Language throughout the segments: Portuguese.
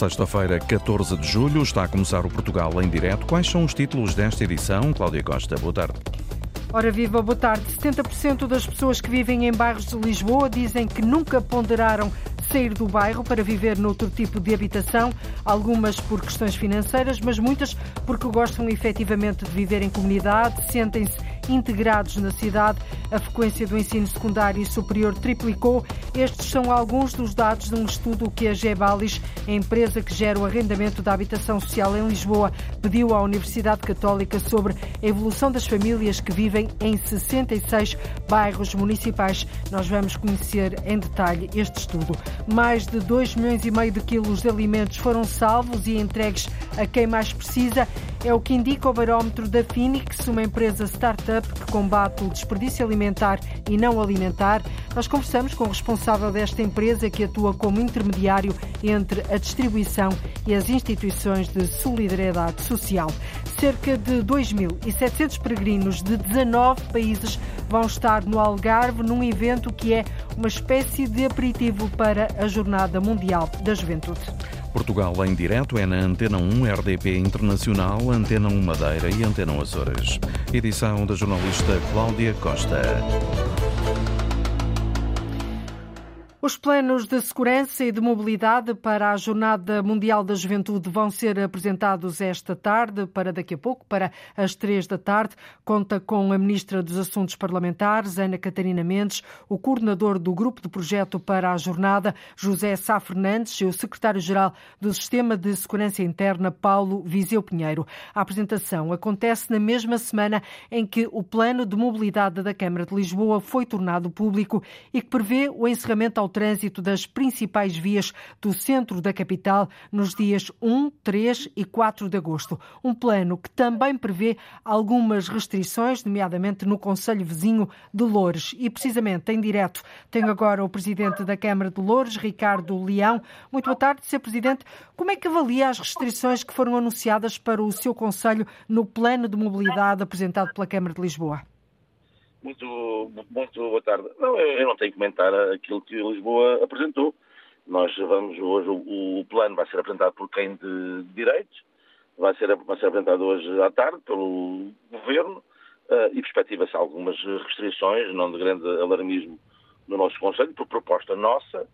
Sexta-feira, 14 de julho, está a começar o Portugal em direto. Quais são os títulos desta edição? Cláudia Costa, boa tarde. Ora viva, boa tarde. 70% das pessoas que vivem em bairros de Lisboa dizem que nunca ponderaram sair do bairro para viver noutro tipo de habitação, algumas por questões financeiras, mas muitas porque gostam efetivamente de viver em comunidade, sentem-se integrados na cidade. A frequência do ensino secundário e superior triplicou. Estes são alguns dos dados de um estudo que a Gebalis, a empresa que gera o arrendamento da habitação social em Lisboa, pediu à Universidade Católica sobre a evolução das famílias que vivem em 66 bairros municipais. Nós vamos conhecer em detalhe este estudo. Mais de 2 milhões e meio de quilos de alimentos foram salvos e entregues a quem mais precisa. É o que indica o barómetro da Phoenix, uma empresa startup que combate o desperdício alimentar e não alimentar. Nós conversamos com o responsável desta empresa que atua como intermediário entre a distribuição e as instituições de solidariedade social. Cerca de 2.700 peregrinos de 19 países vão estar no Algarve num evento que é uma espécie de aperitivo para a Jornada Mundial da Juventude. Portugal em direto é na Antena 1 RDP Internacional, Antena 1 Madeira e Antena Açores. Edição da jornalista Cláudia Costa. Os planos de segurança e de mobilidade para a Jornada Mundial da Juventude vão ser apresentados esta tarde, para daqui a pouco, para as três da tarde. Conta com a Ministra dos Assuntos Parlamentares, Ana Catarina Mendes, o coordenador do Grupo de Projeto para a Jornada, José Sá Fernandes, e o Secretário-Geral do Sistema de Segurança Interna, Paulo Viseu Pinheiro. A apresentação acontece na mesma semana em que o Plano de Mobilidade da Câmara de Lisboa foi tornado público e que prevê o encerramento ao trânsito das principais vias do centro da capital nos dias 1, 3 e 4 de agosto. Um plano que também prevê algumas restrições, nomeadamente no Conselho Vizinho de Loures. E precisamente em direto tenho agora o Presidente da Câmara de Loures, Ricardo Leão. Muito boa tarde, Sr. Presidente. Como é que avalia as restrições que foram anunciadas para o seu Conselho no plano de mobilidade apresentado pela Câmara de Lisboa? Muito, muito boa tarde. Não, eu não tenho que comentar aquilo que Lisboa apresentou. Nós vamos hoje, o, o plano vai ser apresentado por quem de direitos, vai ser, vai ser apresentado hoje à tarde pelo Governo uh, e perspectiva-se algumas restrições, não de grande alarmismo no nosso Conselho, por proposta nossa,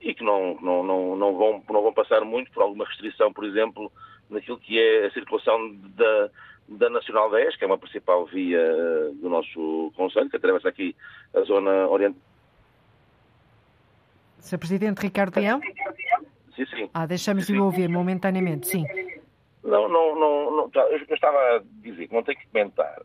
e que não, não, não, não, vão, não vão passar muito por alguma restrição, por exemplo, naquilo que é a circulação da, da Nacional 10, que é uma principal via eh, do nosso Conselho, que atravessa aqui a zona oriental. Sr. Presidente Ricardo Leão? Sim, sim. Ah, deixamos de ouvir momentaneamente, sim. Não, não, não, não, tá, eu estava a dizer que não tenho que comentar.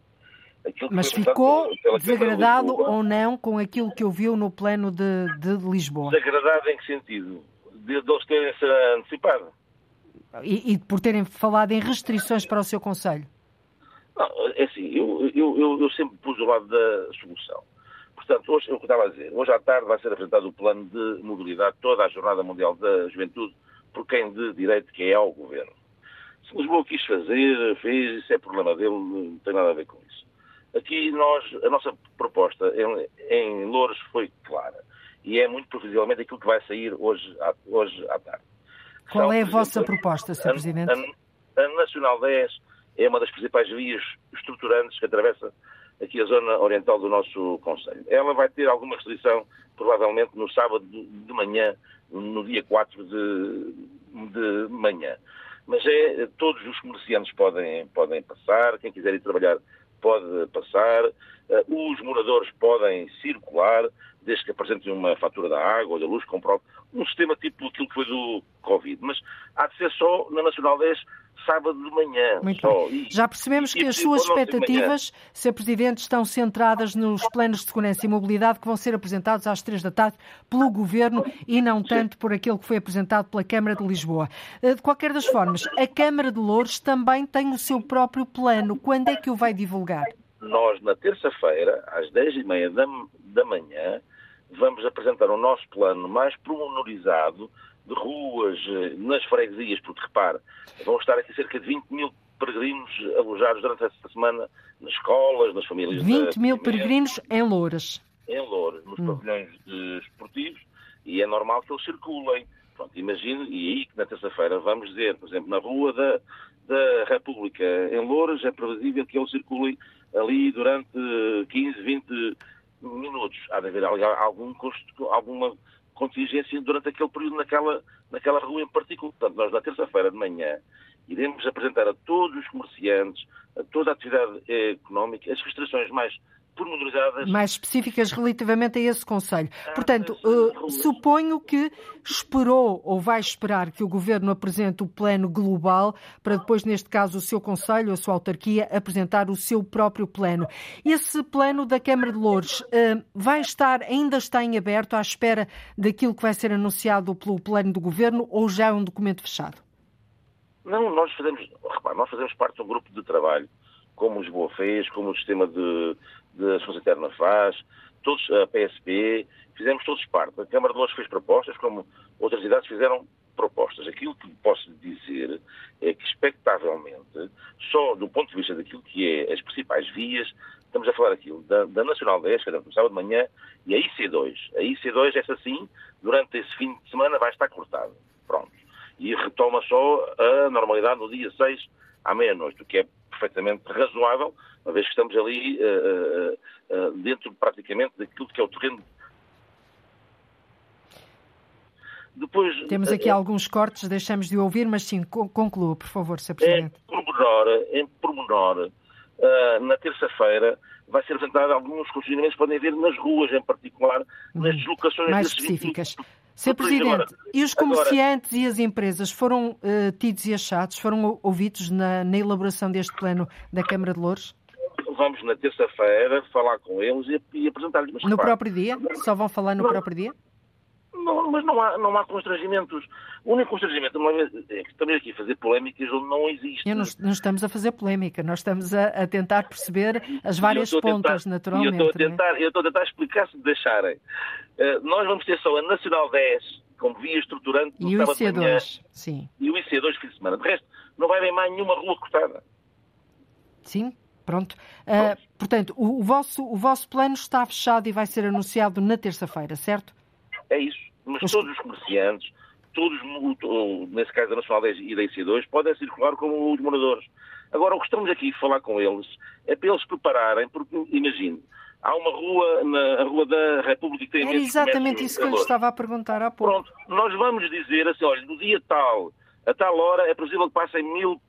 Mas ficou desagradado ou não com aquilo que ouviu no plano de, de Lisboa? Desagradado em que sentido? De, de eles terem se antecipado. E, e por terem falado em restrições para o seu Conselho? Não, é assim, eu, eu, eu, eu sempre pus o lado da solução. Portanto, hoje, eu estava a dizer, hoje à tarde vai ser apresentado o plano de mobilidade, toda a Jornada Mundial da Juventude, por quem de direito que é ao Governo. Se Lisboa quis fazer, fez, isso é problema dele, não tem nada a ver com isso. Aqui nós, a nossa proposta em, em Louros foi clara e é muito previsivelmente aquilo que vai sair hoje à, hoje à tarde. Qual São, é a vossa exemplo, proposta, Sr. Presidente? A, a Nacional 10 é uma das principais vias estruturantes que atravessa aqui a zona oriental do nosso Conselho. Ela vai ter alguma restrição, provavelmente, no sábado de manhã, no dia 4 de, de manhã. Mas é, todos os comerciantes podem, podem passar, quem quiser ir trabalhar pode passar, uh, os moradores podem circular, desde que apresentem uma fatura da água ou da luz, comprove um sistema tipo aquilo que foi do Covid. Mas há de ser só na Nacional 10 sábado de manhã. Bem. Já percebemos e, que e, as suas expectativas, Sr. Presidente, estão centradas nos planos de segurança e mobilidade que vão ser apresentados às três da tarde pelo Governo e não tanto por aquilo que foi apresentado pela Câmara de Lisboa. Eh, de qualquer das formas, a Câmara de Louros também tem o seu próprio plano. Quando é que o vai divulgar? Nós, na terça-feira, às dez e meia da, da manhã, vamos apresentar o nosso plano mais promenorizado de ruas, eh, nas freguesias, porque repare, vão estar aqui cerca de 20 mil peregrinos alojados durante esta semana nas escolas, nas famílias. 20 mil peregrinos em Louras. Em Louras, nos hum. pavilhões esportivos, e é normal que eles circulem. Pronto, imagine, e aí que na terça-feira vamos dizer, por exemplo, na rua da, da República, em Louros, é previsível que ele circule ali durante 15, 20 minutos. Há de haver algum custo, alguma contingência durante aquele período naquela, naquela rua em particular. Portanto, nós na terça-feira de manhã iremos apresentar a todos os comerciantes, a toda a atividade económica, as restrições mais pormenorizadas. Mais específicas relativamente a esse Conselho. Ah, Portanto, uh, suponho que esperou ou vai esperar que o Governo apresente o plano global para depois, neste caso, o seu Conselho, a sua autarquia, apresentar o seu próprio plano. Esse plano da Câmara de Louros uh, vai estar, ainda está em aberto, à espera daquilo que vai ser anunciado pelo plano do Governo ou já é um documento fechado? Não, nós fazemos, repare, nós fazemos parte de um grupo de trabalho como Lisboa fez, como o sistema de, de Associação Interna faz, todos, a PSP, fizemos todos parte. A Câmara de Louros fez propostas, como outras idades fizeram propostas. Aquilo que posso dizer é que, expectavelmente, só do ponto de vista daquilo que é as principais vias, estamos a falar aquilo da, da Nacional 10, que começava de manhã, e a IC2. A IC2, essa sim, durante esse fim de semana vai estar cortada. Pronto. E retoma só a normalidade no dia 6 à meia-noite, o que é perfeitamente razoável, uma vez que estamos ali uh, uh, dentro praticamente daquilo que é o terreno. Depois, Temos aqui alguns cortes, deixamos de ouvir, mas sim, conclua, por favor, Sr. Presidente. Em pormenor, em pormenor na terça-feira, vai ser apresentado alguns constrangimentos que podem haver nas ruas, em particular, nas uhum. deslocações mais específicas. 20 Sr. Presidente, agora, e os comerciantes agora, e as empresas foram uh, tidos e achados, foram ouvidos na, na, elaboração deste plano da Câmara de Louros? Vamos na terça-feira falar com eles e, e apresentar-lhes. No próprio dia? Só vão falar no não, próprio dia? Não, mas não há, não há constrangimentos. O único constrangimento é que estamos aqui a fazer polémicas onde não existe. Não, não estamos a fazer polémica, nós estamos a, a tentar perceber as várias pontas, tentar, naturalmente. Eu estou, a é? tentar, eu estou a tentar explicar se deixarem. Uh, nós vamos ter só a Nacional 10 como via estruturante e o IC2, manhã, sim. E o IC2 fim de semana. De resto, não vai haver mais nenhuma rua cortada. Sim, pronto. Uh, portanto, o, o, vosso, o vosso plano está fechado e vai ser anunciado na terça-feira, certo? É isso. Mas, todos os comerciantes, todos, nesse caso da Nacional 10 e da IC2, podem circular como os moradores. Agora, o que estamos aqui a falar com eles é para eles prepararem, porque imagine, há uma rua na Rua da República que tem Era exatamente isso que eu lhe estava a perguntar há pouco. Pronto, nós vamos dizer assim, olha, no dia tal, a tal hora, é previsível que passem mil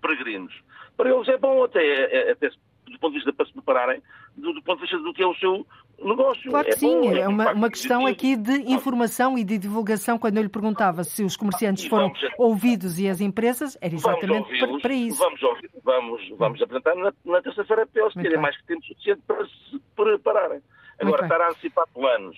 peregrinos. Para eles é bom até, é, até do ponto de vista para se prepararem, do, do ponto de vista do que é o seu negócio. Claro que é sim, bom, é, é uma, uma questão aqui de informação e de divulgação. Quando eu lhe perguntava se os comerciantes foram ouvidos e as empresas, era exatamente para, isso. Vamos, ouvir, vamos, vamos apresentar na, na terça-feira para eles terem mais que tempo suficiente para se prepararem. Agora, estar a antecipar planos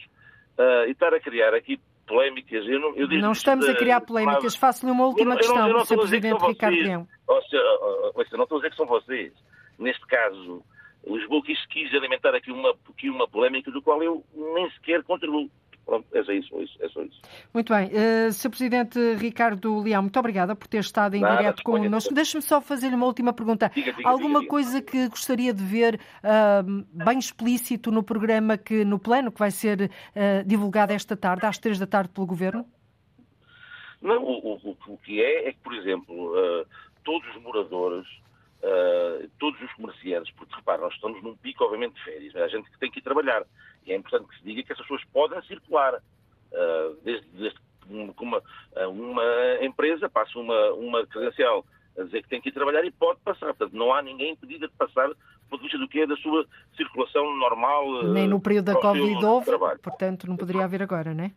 uh, e estar a criar aqui polémicas. Eu não, eu não estamos a criar polémicas. Faço-lhe uma última eu questão, eu não, Sr. Presidente Ricardo Leão. Ou seja, não estou a dizer que são vocês. Neste caso, Lisboa quis, quis alimentar aqui uma, aqui uma polémica do qual eu nem sequer contribuo. Pronto, é só isso, é só isso. Muito bem. Uh, Sr. Presidente Ricardo Leão, muito obrigada por ter estado em Nada, direto connosco. Deixe-me só fazer-lhe uma última pergunta. Diga, diga, Alguma diga, coisa que gostaria de ver uh, bem explícito no programa, que no plano que vai ser uh, divulgado esta tarde, às três da tarde, pelo Governo? Não, o, o, o que é é que, por exemplo, uh, todos os moradores uh, todos os comerciantes, porque repara, nós estamos num pico, obviamente, de férias, mas a gente que tem que ir trabalhar. E é importante que se diga que essas pessoas podem circular. Uh, desde, desde uma, uma empresa passa uma, uma credencial a dizer que tem que ir trabalhar e pode passar. Portanto, não há ninguém impedido de passar do ponto de vista do que é da sua circulação normal. Nem no período da Covid houve, portanto, não poderia haver agora, não é?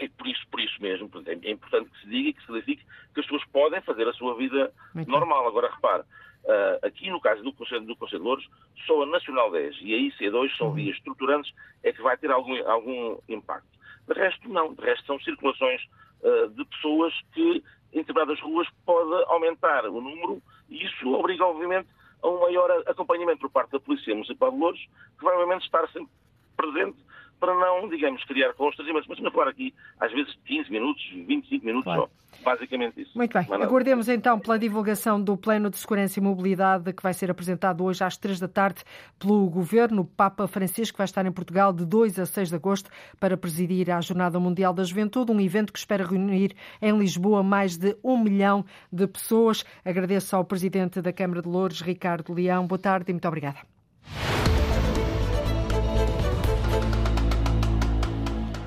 E por isso, por isso mesmo, é importante que se diga e que se clarifique que as pessoas podem fazer a sua vida Muito normal. Bem. Agora, repare, uh, aqui no caso do Conselho, do Conselho de Louros, só a Nacional 10 e a IC2 são uhum. vias estruturantes, é que vai ter algum, algum impacto. De resto, não. De resto, são circulações uh, de pessoas que, em determinadas ruas, pode aumentar o número e isso obriga, obviamente, a um maior acompanhamento por parte da Polícia Municipal de Louros, que vai, obviamente, estar sempre presente para não, digamos, criar constrangimentos. Mas não falar aqui, às vezes, 15 minutos, 25 minutos claro. só. Basicamente isso. Muito bem. Aguardemos então pela divulgação do Plano de Segurança e Mobilidade que vai ser apresentado hoje às 3 da tarde pelo Governo. O Papa Francisco vai estar em Portugal de 2 a 6 de agosto para presidir a Jornada Mundial da Juventude, um evento que espera reunir em Lisboa mais de um milhão de pessoas. Agradeço ao Presidente da Câmara de Louros, Ricardo Leão. Boa tarde e muito obrigada.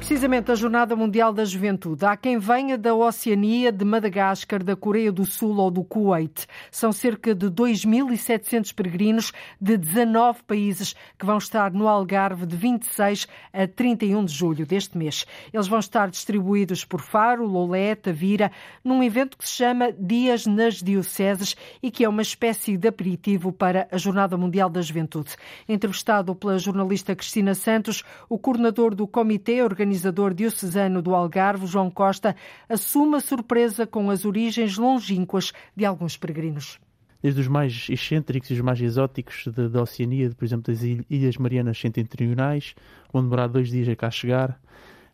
Precisamente a Jornada Mundial da Juventude. Há quem venha da Oceania, de Madagascar, da Coreia do Sul ou do Kuwait. São cerca de 2.700 peregrinos de 19 países que vão estar no Algarve de 26 a 31 de julho deste mês. Eles vão estar distribuídos por Faro, Lolé, Tavira, num evento que se chama Dias nas Dioceses e que é uma espécie de aperitivo para a Jornada Mundial da Juventude. Entrevistado pela jornalista Cristina Santos, o coordenador do Comitê Organizador organizador diocesano do Algarve, João Costa, assume a surpresa com as origens longínquas de alguns peregrinos. Desde os mais excêntricos e os mais exóticos da Oceania, por exemplo, das Ilhas Marianas Setentrionais, vão demorar dois dias a cá chegar,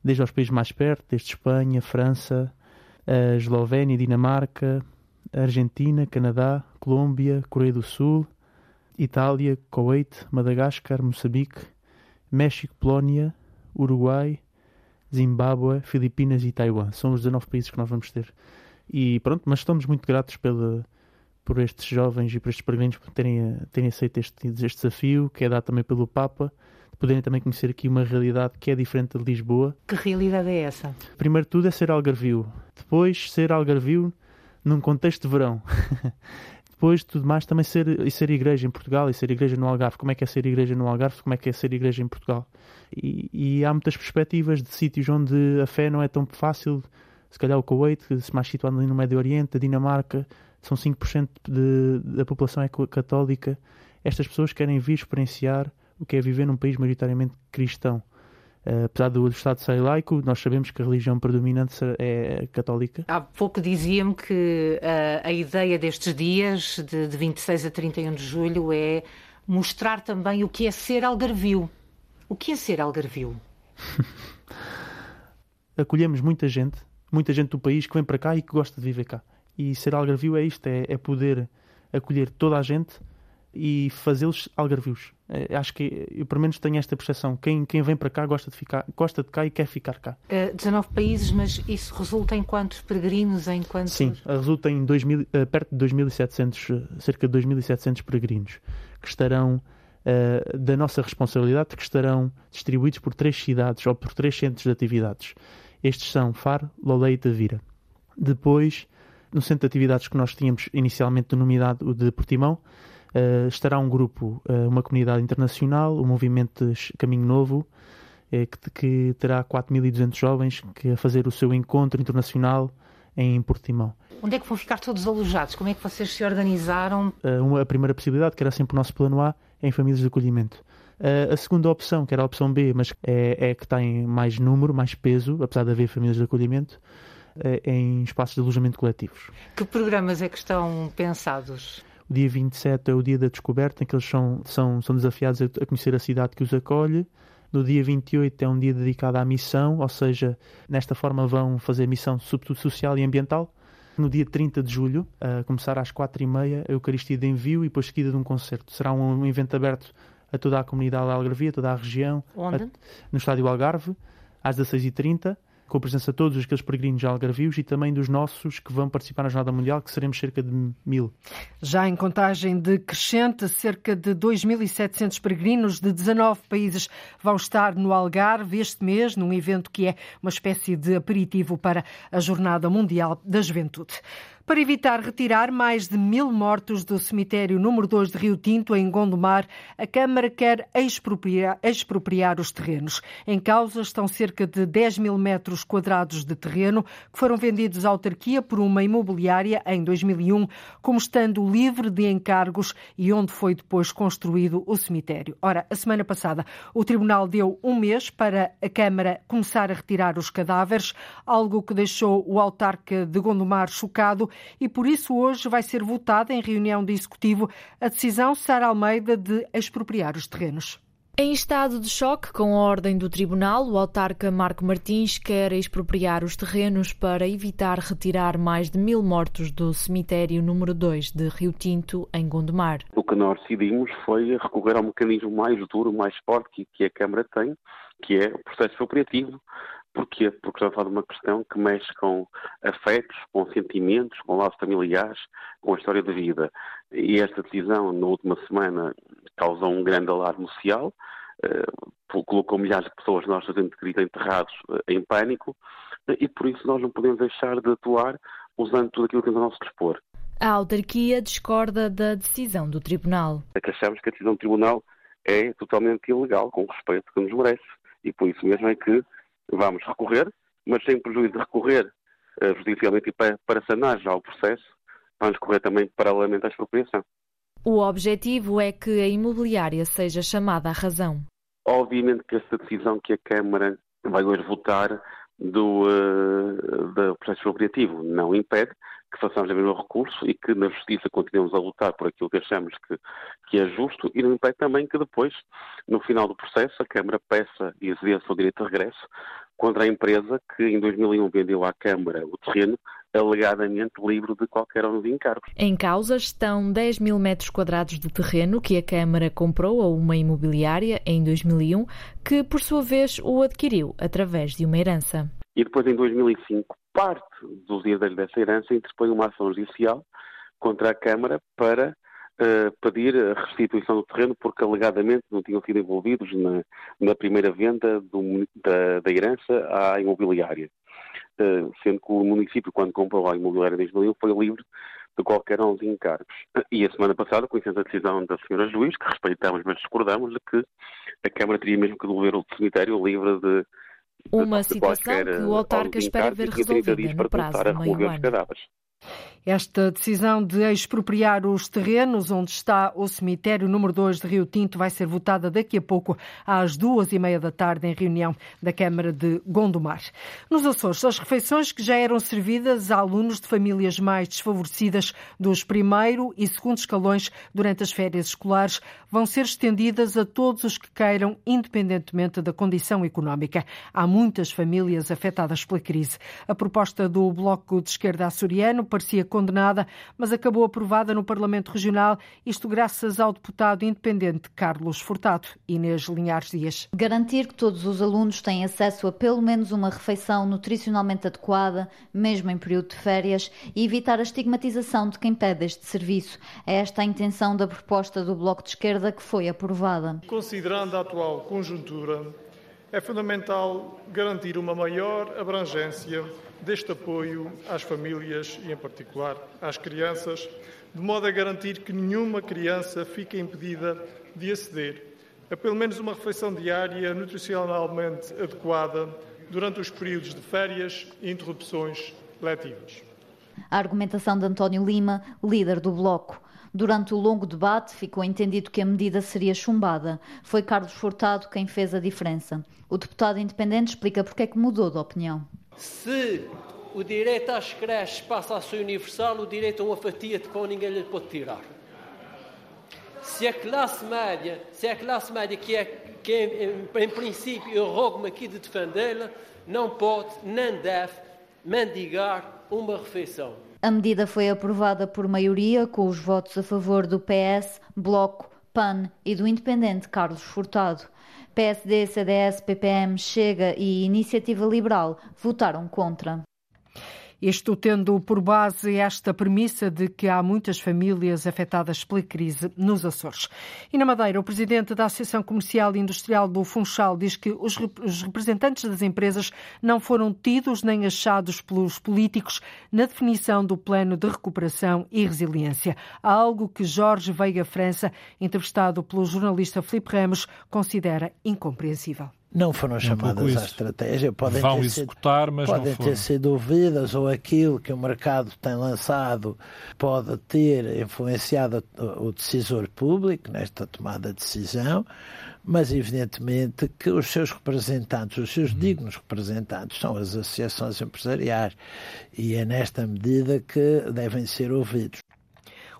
desde aos países mais perto, desde Espanha, França, a Eslovénia, Dinamarca, Argentina, Canadá, Colômbia, Coreia do Sul, Itália, Kuwait, Moçambique, México, Polónia, Uruguai, Zimbábue, Filipinas e Taiwan. São os 19 países que nós vamos ter. E pronto, mas estamos muito gratos pela, por estes jovens e por estes peregrinos por terem, terem aceito este, este desafio, que é dado também pelo Papa, de poderem também conhecer aqui uma realidade que é diferente de Lisboa. Que realidade é essa? Primeiro tudo é ser algarvio. Depois, ser algarvio num contexto de verão. depois tudo mais também ser, e ser igreja em Portugal e ser igreja no Algarve. Como é que é ser igreja no Algarve? Como é que é ser igreja em Portugal? E, e há muitas perspectivas de sítios onde a fé não é tão fácil. Se calhar o Kuwait, mais situado ali no Médio Oriente, a Dinamarca, são 5% de, da população é católica. Estas pessoas querem vir experienciar o que é viver num país maioritariamente cristão. Uh, apesar do Estado ser laico, nós sabemos que a religião predominante é católica. Há pouco dizia-me que uh, a ideia destes dias, de, de 26 a 31 de julho, é mostrar também o que é ser algarvio. O que é ser algarvio? Acolhemos muita gente, muita gente do país que vem para cá e que gosta de viver cá. E ser algarvio é isto, é, é poder acolher toda a gente e fazê-los algarvios. É, acho que eu, pelo menos, tenho esta percepção. Quem, quem vem para cá gosta de, ficar, gosta de cá e quer ficar cá. Uh, 19 países, mas isso resulta em quantos peregrinos? Em quantos... Sim, resulta em 2000, uh, eh, perto de 2.700, cerca de 2.700 peregrinos que estarão uh, da nossa responsabilidade, que estarão distribuídos por três cidades ou por três centros de atividades. Estes são Faro, Lolé e Tavira. Depois, no centro de atividades que nós tínhamos inicialmente denominado o de Portimão, estará um grupo, uh, uma comunidade internacional, o movimento Caminho Novo, uh, que, terá 4.200 jovens que a fazer o seu encontro internacional em Portimão. Onde é que vão ficar todos alojados? Como é que vocês se organizaram? A primeira possibilidade, que era sempre o nosso plano A, é em famílias de acolhimento. a segunda opção, que era a opção B, mas é, é que tem mais número, mais peso, apesar de haver famílias de acolhimento, é em espaços de alojamento coletivos. Que programas é que estão pensados? O dia 27 é o dia da descoberta, em que eles são, são, são desafiados a conhecer a cidade que os acolhe. No dia 28 é um dia dedicado à missão, ou seja, nesta forma vão fazer missão sobretudo social e ambiental. No dia 30 de julho, a começar às 4h30, a Eucaristia de Envio e depois seguida de um concerto. Será um evento aberto a toda a comunidade algarvia, toda a região. Onde? A, no Estádio Algarve, às 16h30 com a presença de todos aqueles peregrinos algarvios e também dos nossos que vão participar na Jornada Mundial, que seremos cerca de mil. Já em contagem decrescente, cerca de 2.700 peregrinos de 19 países vão estar no Algarve este mês, num evento que é uma espécie de aperitivo para a Jornada Mundial da Juventude. Para evitar retirar mais de mil mortos do cemitério número 2 de Rio Tinto, em Gondomar, a Câmara quer expropriar, expropriar os terrenos. Em causa estão cerca de 10 mil metros quadrados de terreno que foram vendidos à autarquia por uma imobiliária em 2001, como estando livre de encargos e onde foi depois construído o cemitério. Ora, a semana passada, o Tribunal deu um mês para a Câmara começar a retirar os cadáveres, algo que deixou o autarca de Gondomar chocado e por isso hoje vai ser votada em reunião de executivo a decisão Sara Almeida de expropriar os terrenos. Em estado de choque com a ordem do Tribunal, o autarca Marco Martins quer expropriar os terrenos para evitar retirar mais de mil mortos do cemitério número 2 de Rio Tinto, em Gondomar. O que nós decidimos foi recorrer ao mecanismo mais duro, mais forte que a Câmara tem, que é o processo expropriativo. Porquê? Porque estamos a falar de uma questão que mexe com afetos, com sentimentos, com laços familiares, com a história da vida. E esta decisão, na última semana, causou um grande alarme social, uh, colocou milhares de pessoas, nós fazendo de enterrados, uh, em pânico, uh, e por isso nós não podemos deixar de atuar usando tudo aquilo que temos a nosso dispor. A autarquia discorda da decisão do Tribunal. É que achamos que a decisão do Tribunal é totalmente ilegal, com o respeito que nos merece, e por isso mesmo é que vamos recorrer, mas sem prejuízo de recorrer judicialmente e para, para sanar já o processo, vamos correr também paralelamente à expropriação. O objetivo é que a imobiliária seja chamada à razão. Obviamente que esta decisão que a Câmara vai hoje votar do, uh, do processo expropriativo não impede que façamos o mesmo recurso e que na Justiça continuemos a lutar por aquilo que achamos que, que é justo e não impede também que depois, no final do processo, a Câmara peça e exerça o direito de regresso contra a empresa que em 2001 vendeu à Câmara o terreno alegadamente livre de qualquer um de encargos. Em causa estão 10 mil metros quadrados de terreno que a Câmara comprou a uma imobiliária em 2001, que por sua vez o adquiriu através de uma herança. E depois, em 2005, parte dos herdeiros dessa herança interpõe uma ação judicial contra a Câmara para uh, pedir a restituição do terreno porque alegadamente não tinham sido envolvidos na, na primeira venda do, da, da herança à imobiliária. Eh, sendo que o município, quando comprou a imobiliária de 2001, foi livre de qualquer um dos encargos. E a semana passada, conhecendo a decisão da senhora juiz, que respeitamos, mas discordamos, de que a Câmara teria mesmo que devolver o cemitério livre de uma situação que o autarca espera ver resolvida no prazo de meio ano. Esta decisão de expropriar os terrenos onde está o cemitério número 2 de Rio Tinto vai ser votada daqui a pouco às duas e meia da tarde em reunião da Câmara de Gondomar. Nos Açores, as refeições que já eram servidas a alunos de famílias mais desfavorecidas dos primeiro e segundo escalões durante as férias escolares vão ser estendidas a todos os que queiram, independentemente da condição económica. Há muitas famílias afetadas pela crise. A proposta do Bloco de Esquerda Açoriano parecia condenada, mas acabou aprovada no Parlamento Regional, isto graças ao deputado independente Carlos Furtado. Inês Linhares Dias. Garantir que todos os alunos têm acesso a pelo menos uma refeição nutricionalmente adequada, mesmo em período de férias, e evitar a estigmatização de quem pede este serviço. É esta a intenção da proposta do Bloco de Esquerda que foi aprovada. Considerando a atual conjuntura, é fundamental garantir uma maior abrangência deste apoio às famílias e, em particular, às crianças, de modo a garantir que nenhuma criança fique impedida de aceder a pelo menos uma refeição diária nutricionalmente adequada durante os períodos de férias e interrupções letivas. A argumentação de António Lima, líder do Bloco. Durante o longo debate, ficou entendido que a medida seria chumbada. Foi Carlos Furtado quem fez a diferença. O deputado independente explica porque é que mudou de opinião. Se o direito às creches passa a ser universal, o direito a uma fatia de pão ninguém lhe pode tirar. Se a classe média, se a classe média que é, que é, em, princípio eu rogo-me aqui de defendê-la, não pode, nem deve mendigar uma refeição. A medida foi aprovada por maioria, com os votos a favor do PS, Bloco, PAN e do independente Carlos Furtado. PSD, CDS, PPM, Chega e Iniciativa Liberal votaram contra. Isto tendo por base esta premissa de que há muitas famílias afetadas pela crise nos Açores. E na Madeira, o presidente da Associação Comercial e Industrial do Funchal diz que os representantes das empresas não foram tidos nem achados pelos políticos na definição do plano de recuperação e resiliência, algo que Jorge Veiga França, entrevistado pelo jornalista Filipe Ramos, considera incompreensível não foram chamadas um à estratégia. Podem Vão ter executar, sido, mas podem não foram. ter sido ouvidas ou aquilo que o mercado tem lançado pode ter influenciado o decisor público nesta tomada de decisão, mas evidentemente que os seus representantes, os seus dignos representantes, são as associações empresariais e é nesta medida que devem ser ouvidos.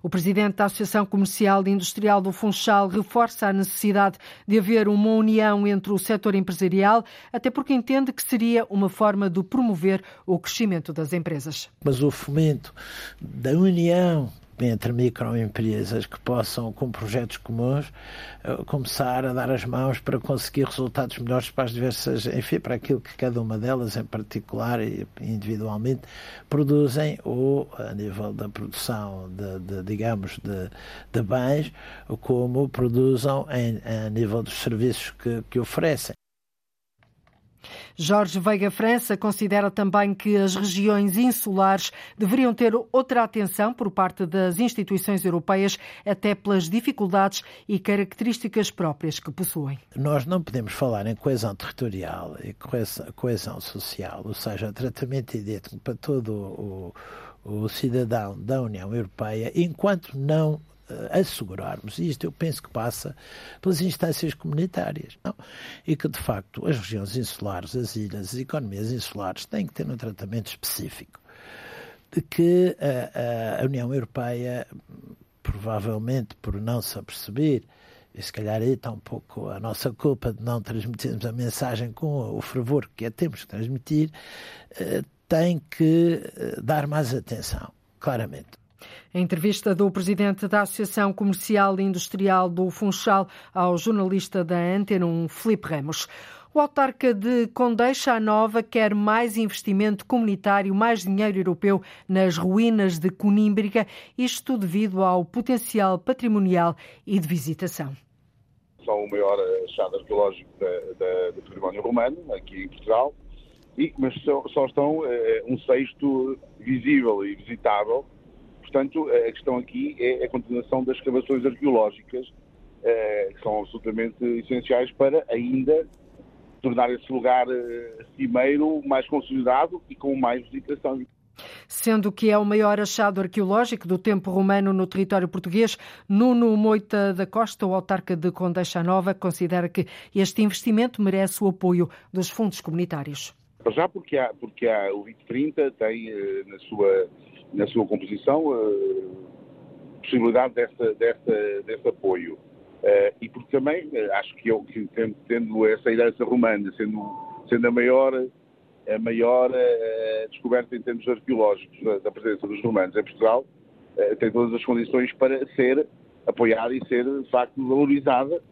O presidente da Associação Comercial e Industrial do Funchal reforça a necessidade de haver uma união entre o setor empresarial, até porque entende que seria uma forma de promover o crescimento das empresas. Mas o fomento da união entre microempresas que possam, com projetos comuns, eh, começar a dar as mãos para conseguir resultados melhores para as diversas, enfim, para aquilo que cada uma delas, em particular e individualmente, produzem, ou a nível da produção de, de digamos, de, de, bens, como produzam em, a nível dos serviços que, que oferecem. Jorge Veiga França considera também que as regiões insulares deveriam ter outra atenção por parte das instituições europeias, até pelas dificuldades e características próprias que possuem. Nós não podemos falar em coesão territorial e coesão social, ou seja, tratamento idêntico para todo o, o cidadão da União Europeia, enquanto não assegurarmos, e isto eu penso que passa pelas instâncias comunitárias, não? e que de facto as regiões insulares, as ilhas, as economias insulares têm que ter um tratamento específico, de que a, a União Europeia, provavelmente por não se aperceber, e se calhar aí está um pouco a nossa culpa de não transmitirmos a mensagem com o fervor que é temos que transmitir, tem que dar mais atenção, claramente. A entrevista do presidente da Associação Comercial e Industrial do Funchal ao jornalista da Antena 1, Felipe Ramos. O autarca de Condeixa Nova quer mais investimento comunitário, mais dinheiro europeu nas ruínas de Conímbriga, isto devido ao potencial patrimonial e de visitação. São o maior achado arqueológico do património romano, aqui em Portugal, e, mas só, só estão é, um sexto visível e visitável portanto, a questão aqui é a continuação das escavações arqueológicas, eh, que são absolutamente essenciais para ainda tornar esse lugar eh, cimeiro mais consolidado e com mais visitação. Sendo que é o maior achado arqueológico do tempo romano no território português, Nuno Moita da Costa, o autarca de Condeixa Nova, considera que este investimento merece o apoio dos fundos comunitários. Já porque há, porque há o 2030 tem eh, na sua na sua composição, a possibilidade dessa, dessa, desse apoio. Uh, e porque também uh, acho que eu, que tendo, tendo, essa herança romana, sendo, sendo a maior, a maior uh, descoberta em termos arqueológicos da, da, presença dos romanos em Portugal, tem todas as condições para ser apoiada e ser, de facto, valorizada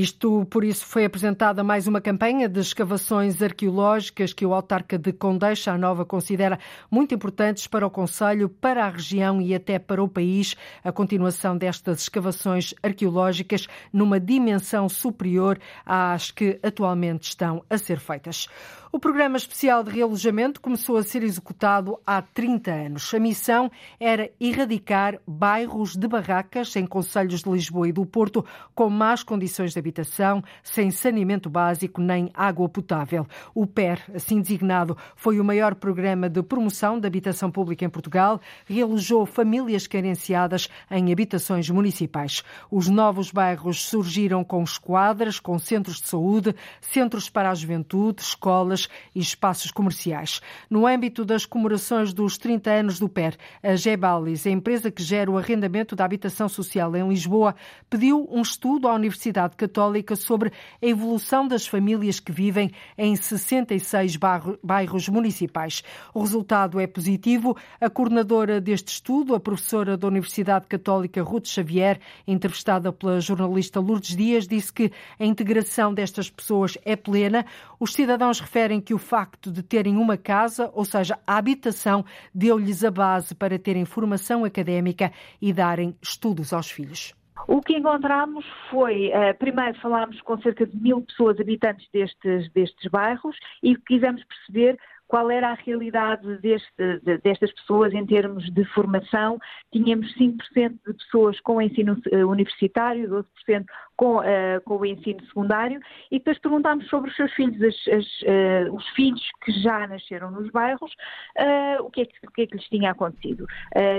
isto, por isso, foi apresentada mais uma campanha de escavações arqueológicas que o autarca de Condeixa a Nova considera muito importantes para o Conselho, para a região e até para o país. A continuação destas escavações arqueológicas numa dimensão superior às que atualmente estão a ser feitas. O programa especial de realojamento começou a ser executado há 30 anos. A missão era erradicar bairros de barracas em conselhos de Lisboa e do Porto com más condições de habitação, sem saneamento básico nem água potável. O PER, assim designado, foi o maior programa de promoção da habitação pública em Portugal, realojou famílias carenciadas em habitações municipais. Os novos bairros surgiram com esquadras, com centros de saúde, centros para a juventude, escolas, e espaços comerciais. No âmbito das comemorações dos 30 anos do PER, a Gebalis, a empresa que gera o arrendamento da habitação social em Lisboa, pediu um estudo à Universidade Católica sobre a evolução das famílias que vivem em 66 bairros municipais. O resultado é positivo. A coordenadora deste estudo, a professora da Universidade Católica Ruth Xavier, entrevistada pela jornalista Lourdes Dias, disse que a integração destas pessoas é plena. Os cidadãos referem referem que o facto de terem uma casa, ou seja, a habitação, deu-lhes a base para terem formação académica e darem estudos aos filhos. O que encontramos foi, uh, primeiro falámos com cerca de mil pessoas habitantes destes, destes bairros e quisemos perceber qual era a realidade deste, de, destas pessoas em termos de formação. Tínhamos 5% de pessoas com ensino eh, universitário, 12% com, uh, com o ensino secundário, e depois perguntámos sobre os seus filhos, as, as, uh, os filhos que já nasceram nos bairros, uh, o, que é que, o, que é que, lhes tinha acontecido.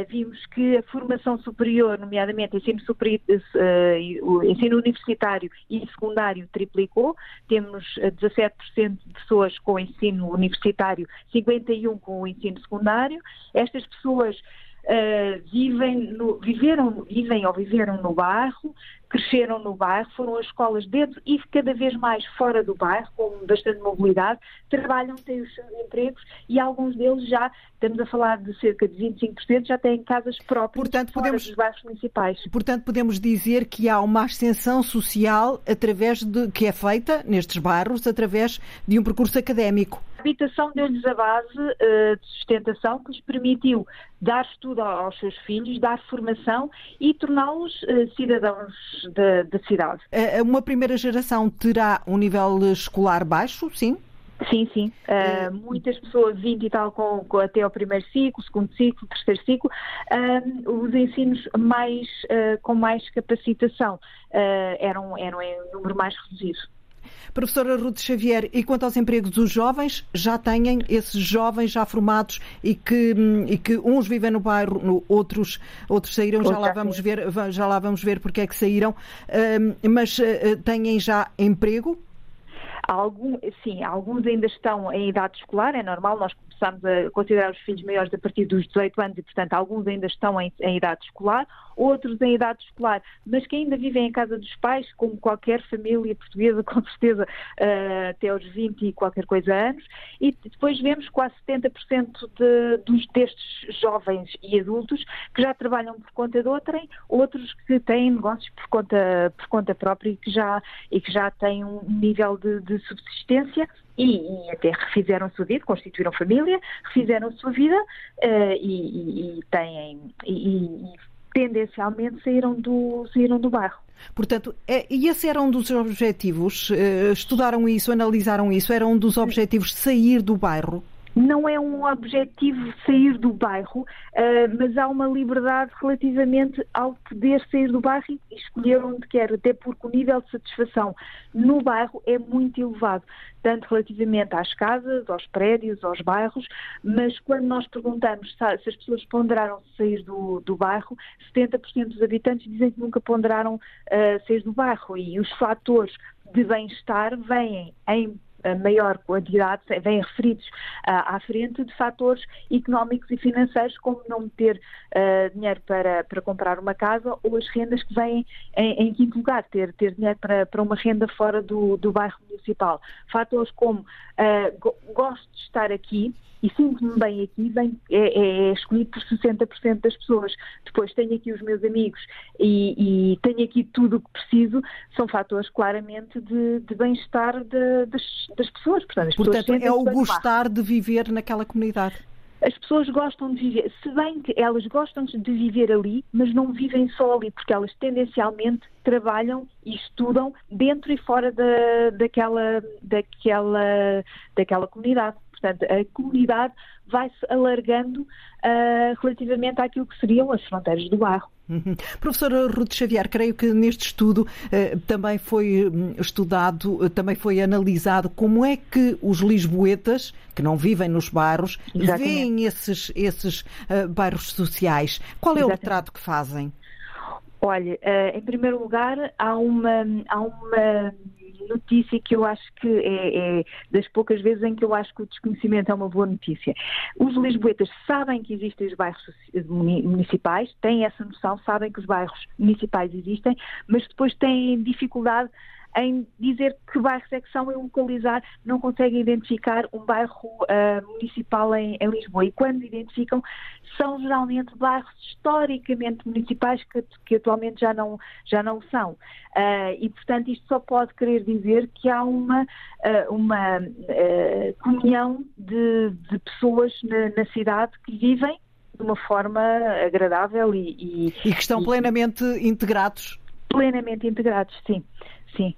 vimos que a formação superior, nomeadamente ensino, superior, o ensino universitário e secundário, triplicou. Temos 17% de pessoas com ensino universitário, 51% com o ensino secundário. Estas pessoas uh, vivem, no, viveram, vivem ou viveram no bairro, cresceram no bairro, foram às escolas dentro e cada vez mais fora do bairro, com bastante mobilidade, trabalham, têm os seus empregos e alguns deles já, estamos a falar de cerca de 25%, já têm casas próprias portanto, fora podemos, dos bairros municipais. Portanto, podemos dizer que há uma ascensão social através de, que é feita nestes bairros através de um percurso académico. A habitação deu-lhes a base uh, de sustentação que lhes permitiu dar estudo aos seus filhos, dar formação e torná-los uh, cidadãos da cidade. Uma primeira geração terá um nível escolar baixo, sim? Sim, sim. Uh, muitas pessoas, 20 e tal, com, com, até ao primeiro ciclo, segundo ciclo, terceiro ciclo, uh, os ensinos mais, uh, com mais capacitação eram, eram em número mais reduzido. Professora Ruth Xavier, e quanto aos empregos, os jovens já têm esses jovens já formados e que, e que uns vivem no bairro, outros, outros saíram, já lá vamos ver, já lá vamos ver porque é que saíram, mas eh, têm já emprego? Algum, sim, alguns ainda estão em idade escolar, é normal, nós começamos a considerar os filhos maiores a partir dos 18 anos e, portanto, alguns ainda estão em, em, idade escolar, outros em idade escolar, mas que ainda vivem em casa dos pais, como qualquer família portuguesa, com certeza, uh, até aos 20 e qualquer coisa anos. E depois vemos quase 70% de, dos, destes jovens e adultos que já trabalham por conta de outrem, outros que têm negócios por conta, por conta própria e que já, e que já têm um nível de, de subsistência e, e, até refizeram a sua vida, constituíram família, refizeram a sua vida uh, e, e, têm e, tendencialmente saíram do, saíram do bairro. Portanto, é, e esse era um dos objetivos? Uh, estudaram isso, analisaram isso? Era um dos objetivos sair do bairro? Não é um objetivo sair do bairro, uh, mas há uma liberdade relativamente ao poder sair do bairro e escolher onde quer, até porque o nível de satisfação no bairro é muito elevado, tanto relativamente às casas, aos prédios, aos bairros, mas quando nós perguntamos se as pessoas ponderaram sair do, do bairro, 70% dos habitantes dizem que nunca ponderaram uh, sair do bairro e os fatores de bem-estar vêm em maior quantidade, vêm referidos uh, à frente de fatores económicos e financeiros, como não ter uh, dinheiro para, para comprar uma casa ou as rendas que vêm em, em quinto lugar, ter, ter dinheiro para, para uma renda fora do, do bairro municipal. Fatores como uh, gosto de estar aqui, e sinto-me bem aqui, bem, é, é, é, escolhido por 60% das pessoas. Depois tenho aqui os meus amigos e, e tenho aqui tudo o que preciso, são fatores claramente de, de bem-estar das, das, pessoas. Portanto, Portanto pessoas é o gostar de viver naquela comunidade. As pessoas gostam de viver, se bem que elas gostam de viver ali, mas não vivem só ali, porque elas tendencialmente trabalham e estudam dentro e fora da, daquela, daquela, daquela comunidade. Portanto, a comunidade vai-se alargando uh, relativamente àquilo que seriam as fronteiras do bairro. Uhum. Professora Ruth Xavier, creio que neste estudo uh, também foi hum, estudado, uh, também foi analisado como é que os lisboetas, que não vivem nos bairros, Exatamente. veem esses, esses bairros sociais. Qual é Exatamente. o retrato que fazem? Olha, em primeiro lugar, há uma, há uma notícia que eu acho que é, é, das poucas vezes em que eu acho que o desconhecimento é uma boa notícia. Os lisboetas sabem que existem os bairros municipais, têm essa noção, sabem que os bairros municipais existem, mas depois têm dificuldade em dizer que bairros é que são e localizar, não conseguem identificar um bairro uh, municipal em, em, Lisboa. E quando identificam, são geralmente bairros historicamente municipais que, que atualmente já não, já não são. Uh, e, portanto, isto só pode querer dizer que há uma, uh, uma comunhão de, de pessoas na, na cidade que vivem de uma forma agradável e, e, e que estão e, plenamente integrados. Plenamente integrados, sim sim.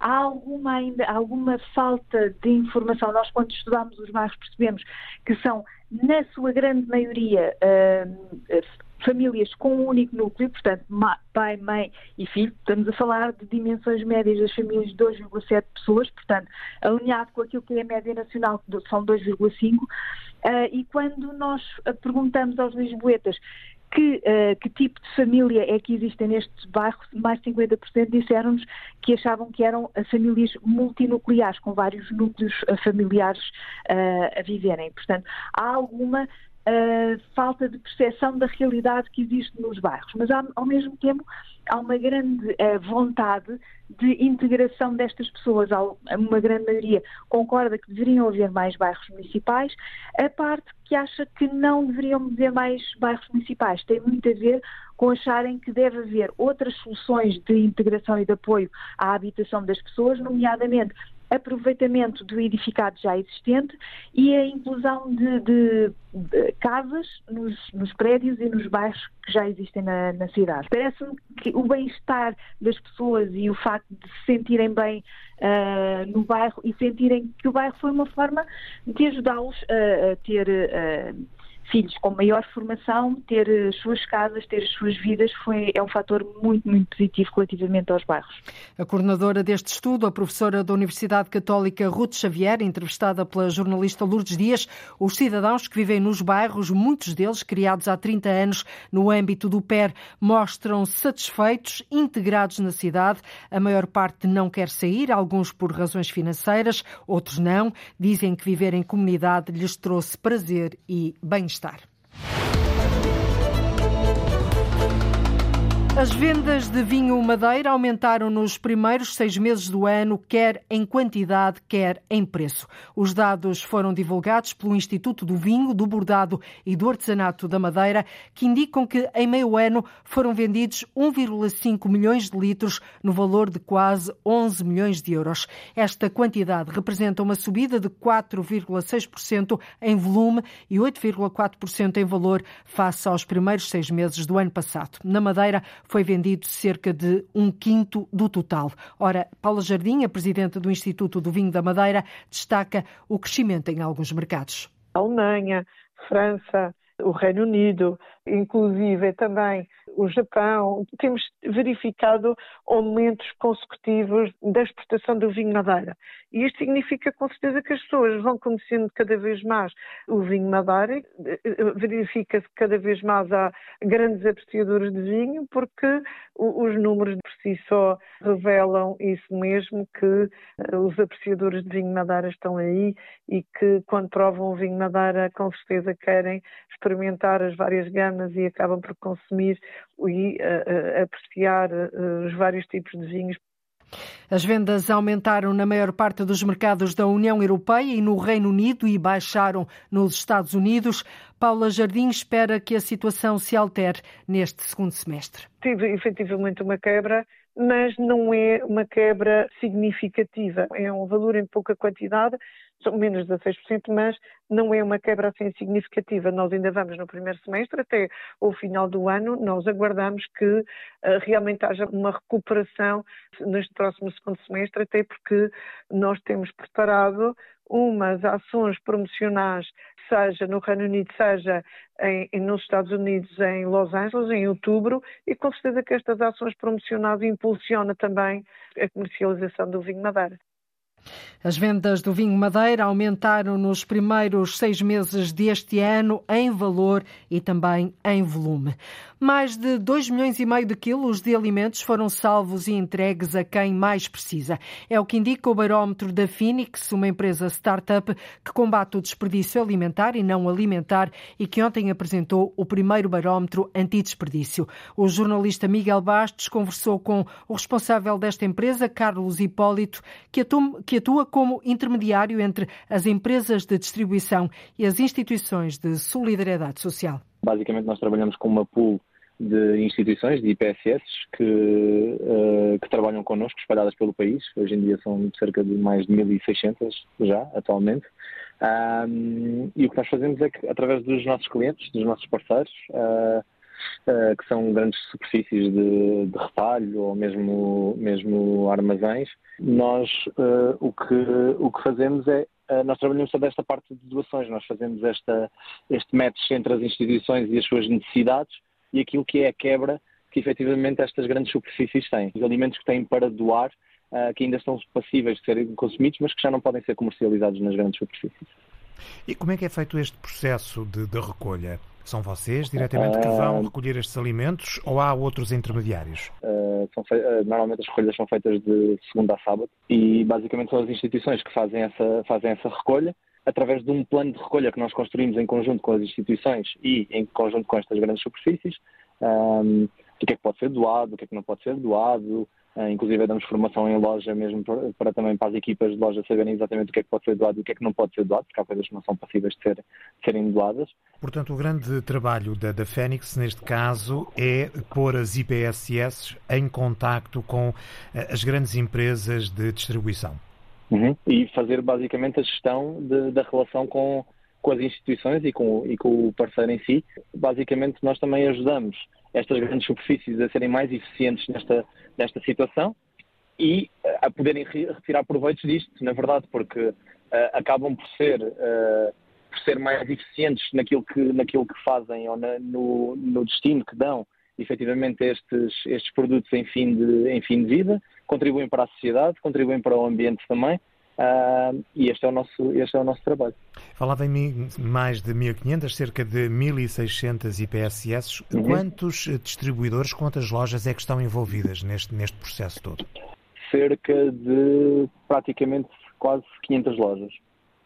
há alguma ainda alguma falta de informação. Nós, quando estudamos os bairros, percebemos que são, na sua grande maioria, uh, famílias com um único núcleo, portanto, pai, mãe e filho. Estamos a falar de dimensões médias das famílias de 2,7 pessoas, portanto, alinhado com aquilo que é a média nacional, que são 2,5. Uh, e quando nós perguntamos aos lisboetas que, uh, que, tipo de família é que existem nestes bairros, mais de 50% disseram-nos que achavam que eram famílias multinucleares, com vários núcleos familiares uh, a viverem. Portanto, há alguma a falta de percepção da realidade que existe nos bairros, mas ao mesmo tempo há uma grande uh, vontade de integração destas pessoas. Uma grande maioria concorda que deveriam haver mais bairros municipais. A parte que acha que não deveriam haver mais bairros municipais tem muito a ver com acharem que deve haver outras soluções de integração e de apoio à habitação das pessoas, nomeadamente aproveitamento do edificado já existente e a inclusão de, de, de casas nos, nos, prédios e nos bairros que já existem na, na cidade. Parece-me que o bem-estar das pessoas e o facto de se sentirem bem uh, no bairro e sentirem que o bairro foi uma forma de ajudá-los a, a ter. Uh, filhos com maior formação, ter as suas casas, ter as suas vidas, foi, é um fator muito, muito positivo relativamente aos bairros. A coordenadora deste estudo, a professora da Universidade Católica Ruth Xavier, entrevistada pela jornalista Lourdes Dias, os cidadãos que vivem nos bairros, muitos deles criados há 30 anos no âmbito do PER, mostram-se satisfeitos, integrados na cidade. A maior parte não quer sair, alguns por razões financeiras, outros não. Dizem que viver em comunidade lhes trouxe prazer e bem-estar bem-estar. As vendas de vinho Madeira aumentaram nos primeiros seis meses do ano, quer em quantidade, quer em preço. Os dados foram divulgados pelo Instituto do Vinho, do Bordado e do Artesanato da Madeira, que indicam que em meio ano foram vendidos 1,5 milhões de litros, no valor de quase 11 milhões de euros. Esta quantidade representa uma subida de 4,6% em volume e 8,4% em valor face aos primeiros seis meses do ano passado. Na Madeira, foi vendido cerca de um quinto do total. Ora, Paula Jardim, a presidente do Instituto do Vinho da Madeira, destaca o crescimento em alguns mercados. Alemanha, França, o Reino Unido, inclusive também o Japão, temos verificado aumentos consecutivos da exportação do vinho Madeira. E isto significa com certeza que as pessoas vão conhecendo cada vez mais o vinho Madeira, verifica-se que cada vez mais há grandes apreciadores de vinho, porque os números por si só revelam isso mesmo, que eh, os apreciadores de vinho Madeira estão aí e que quando provam o vinho Madeira com certeza querem experimentar as várias gamas e acabam por consumir e uh, apreciar uh, os vários tipos de vinhos. As vendas aumentaram na maior parte dos mercados da União Europeia e no Reino Unido e baixaram nos Estados Unidos. Paula Jardim espera que a situação se altere neste segundo semestre. Tive efetivamente uma quebra, mas não é uma quebra significativa. É um valor em pouca quantidade, são menos de 16%, mas não é uma quebra assim significativa. Nós ainda vamos no primeiro semestre, até o final do ano, nós aguardamos que uh, realmente haja uma recuperação neste próximo segundo semestre, até porque nós temos preparado umas ações promocionais, seja no Reino Unido, seja em, nos Estados Unidos, em Los Angeles, em outubro, e com certeza que estas ações promocionais impulsionam também a comercialização do vinho Madeira. As vendas do vinho Madeira aumentaram nos primeiros seis meses deste ano em valor e também em volume. Mais de 2 milhões e meio de quilos de alimentos foram salvos e entregues a quem mais precisa. É o que indica o barómetro da Phoenix, uma empresa startup que combate o desperdício alimentar e não alimentar e que ontem apresentou o primeiro barómetro antidesperdício. O jornalista Miguel Bastos conversou com o responsável desta empresa, Carlos Hipólito, que atua, que atua como intermediário entre as empresas de distribuição e as instituições de solidariedade social. Basicamente, nós trabalhamos com uma pool de instituições, de IPSS, que, uh, que trabalham connosco, espalhadas pelo país. Hoje em dia são cerca de mais de 1.600 já, atualmente. Um, e o que nós fazemos é que, através dos nossos clientes, dos nossos parceiros, uh, uh, que são grandes superfícies de, de, retalho ou mesmo, mesmo armazéns, nós o, que, o que fazemos é nós trabalhamos sobre esta parte de doações, nós fazemos esta, este match entre as instituições e as suas necessidades e aquilo que é a quebra que efetivamente estas grandes superfícies têm. Os alimentos que têm para doar, uh, que ainda estão passíveis de serem consumidos, mas que já não podem ser comercializados nas grandes superfícies. E como é que é feito este processo de, de recolha? São vocês diretamente que vão ah, recolher estes alimentos ou há outros intermediários? Uh, uh, normalmente as recolhas são feitas de segunda a sábado e basicamente são as instituições que fazem essa, fazem essa recolha através de um plano de recolha que nós construímos em conjunto com as instituições e em conjunto com estas grandes superfícies, um, do que é que pode ser doado, o que é que não pode ser doado, uh, inclusive damos formação em loja mesmo para, para, também para as equipas de loja saberem exatamente o que é que pode ser doado e o que é que não pode ser doado, porque há coisas que não são passíveis de, ser, de serem doadas. Portanto, o grande trabalho da, da Fênix, neste caso, é pôr as IPSS em contacto com uh, as grandes empresas de distribuição. Uhum. E fazer basicamente a gestão de, da relação com, com as instituições e com, e com o parceiro em si. Basicamente, nós também ajudamos estas grandes superfícies a serem mais eficientes nesta, nesta situação e a poderem re retirar proveitos disto, na verdade, porque uh, acabam por ser, uh, por ser mais eficientes naquilo que, naquilo que fazem ou na, no, no destino que dão efetivamente estes, estes produtos em fim, de, em fim de vida, contribuem para a sociedade, contribuem para o ambiente também, uh, e este é, o nosso, este é o nosso trabalho. Falava em mais de 1.500, cerca de 1.600 IPSS. Uhum. Quantos distribuidores, quantas lojas é que estão envolvidas neste, neste processo todo? Cerca de praticamente quase 500 lojas.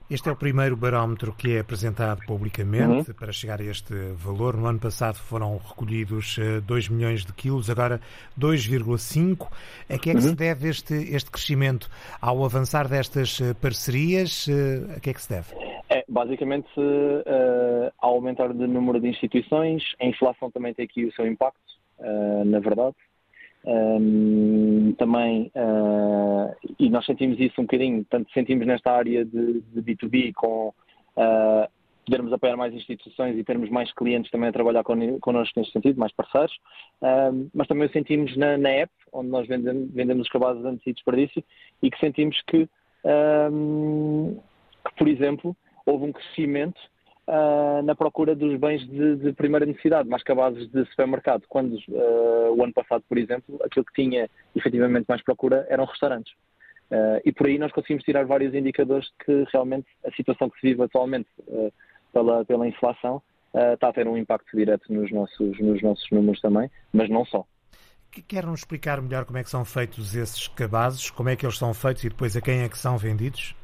Este é o primeiro barómetro que é apresentado publicamente uhum. para chegar a este valor. No ano passado foram recolhidos 2 eh, milhões de quilos, agora 2,5. A que é que uhum. se deve este, este crescimento? Ao avançar destas eh, parcerias, eh, a que é que se deve? É, basicamente, uh, ao aumentar o número de instituições, a inflação também tem aqui o seu impacto, uh, na verdade. Um, também, uh, e nós sentimos isso um bocadinho, tanto sentimos nesta área de, de B2B com uh, podermos apoiar mais instituições e termos mais clientes também a trabalhar con, connosco neste sentido, mais parceiros, mas também o sentimos na, na, app, onde nós vendemos, vendemos os cabazes antes e desperdício, e que sentimos que, que, por exemplo, houve um crescimento uh, na procura dos bens de, de, primeira necessidade, mais cabazes de supermercado, quando uh, o ano passado, por exemplo, aquilo que tinha efetivamente mais procura eram restaurantes. Uh, e por aí nós conseguimos tirar vários indicadores que realmente a situação que se vive atualmente pela, pela inflação está a ter um impacto direto nos nossos, nos nossos números também, mas não só. Quer-nos explicar melhor como é que são feitos esses cabazes, como é que eles são feitos e depois a quem é que são vendidos?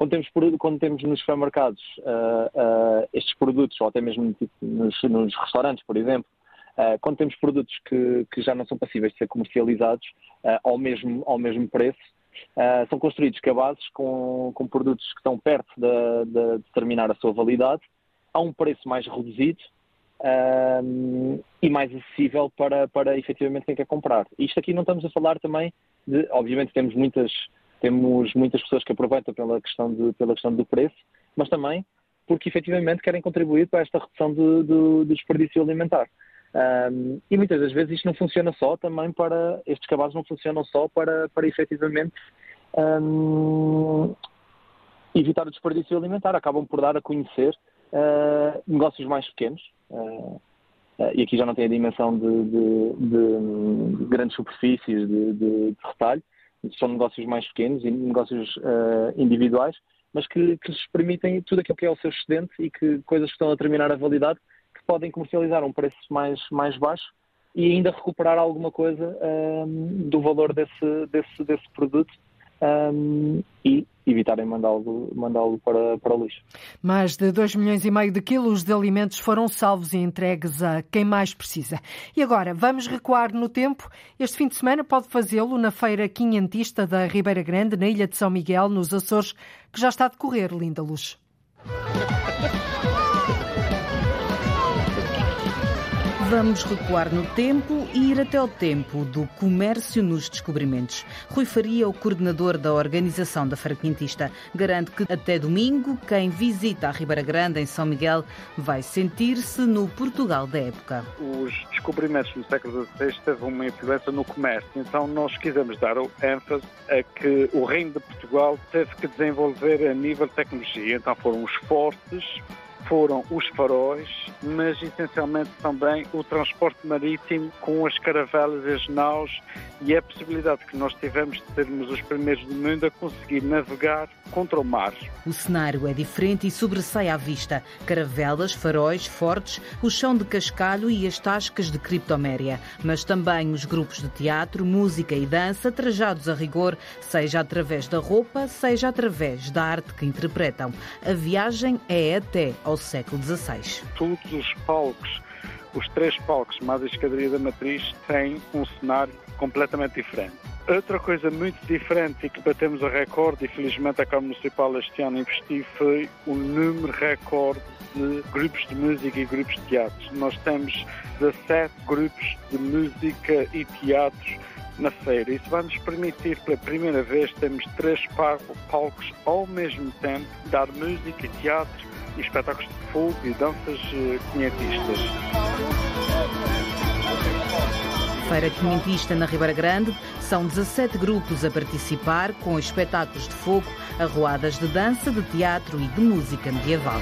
Quando temos, quando temos nos supermercados uh, uh, estes produtos, ou até mesmo tipo, nos, nos, restaurantes, por exemplo, uh, quando temos produtos que, que, já não são passíveis de ser comercializados ao, mesmo, ao mesmo preço, são construídos cabazes com, com produtos que estão perto de, de, de terminar a sua validade, a um preço mais reduzido e mais acessível para, para efetivamente quem quer comprar. Isto aqui não estamos a falar também de, obviamente temos muitas temos muitas pessoas que aproveitam pela questão, de, pela questão do preço, mas também porque efetivamente querem contribuir para esta redução do, do, do desperdício alimentar. Um, e muitas das vezes isto não funciona só também para, estes cabazes não funcionam só para, para efetivamente um, evitar o desperdício alimentar, acabam por dar a conhecer uh, negócios mais pequenos. Uh, uh, e aqui já não tem a dimensão de, de, de, de grandes superfícies, de, retalho, são negócios mais pequenos e negócios uh, individuais, mas que, que lhes permitem tudo aquilo que é o seu excedente e que coisas que estão a terminar a validade que podem comercializar a um preço mais, mais baixo e ainda recuperar alguma coisa um, do valor desse, desse, desse produto um, e evitarem mandá-lo mandá para, para o lixo. Mais de 2 milhões e meio de quilos de alimentos foram salvos e entregues a quem mais precisa. E agora, vamos recuar no tempo. Este fim de semana pode fazê-lo na Feira Quinhentista da Ribeira Grande, na Ilha de São Miguel, nos Açores, que já está a decorrer, linda luz. Vamos recuar no tempo e ir até o tempo do comércio nos descobrimentos. Rui Faria, o coordenador da organização da Feira Quintista, garante que até domingo quem visita a Ribeira Grande, em São Miguel, vai sentir-se no Portugal da época. Os descobrimentos no século XVI teve uma influência no comércio, então nós quisemos dar ênfase a que o Reino de Portugal teve que desenvolver a nível de tecnologia. Então foram os fortes foram os faróis, mas essencialmente também o transporte marítimo com as caravelas e as naus e a possibilidade que nós tivemos de sermos os primeiros do mundo a conseguir navegar contra o mar. O cenário é diferente e sobressai à vista. Caravelas, faróis, fortes, o chão de cascalho e as tascas de criptoméria. Mas também os grupos de teatro, música e dança trajados a rigor, seja através da roupa, seja através da arte que interpretam. A viagem é até ao século XVI. Todos os palcos, os três palcos mais a escadaria da Matriz, têm um cenário completamente diferente. Outra coisa muito diferente e que batemos a recorde, e felizmente a Câmara Municipal este ano investiu, foi o número recorde de grupos de música e grupos de teatro. Nós temos 17 grupos de música e teatro na feira. Isso vai nos permitir, pela primeira vez, termos três palcos ao mesmo tempo, dar música, teatro e espetáculos de fogo e danças quinhentistas. Feira Quinhentista na Ribeira Grande, são 17 grupos a participar com espetáculos de fogo, arruadas de dança, de teatro e de música medieval.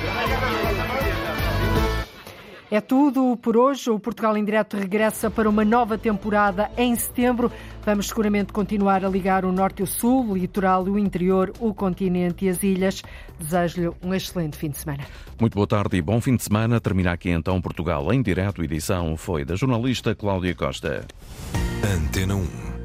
É tudo por hoje. O Portugal em Direto regressa para uma nova temporada em setembro. Vamos seguramente continuar a ligar o norte e o sul, o litoral e o interior, o continente e as ilhas. Desejo-lhe um excelente fim de semana. Muito boa tarde e bom fim de semana. Termina aqui então Portugal em Direto. Edição foi da jornalista Cláudia Costa. Antena 1.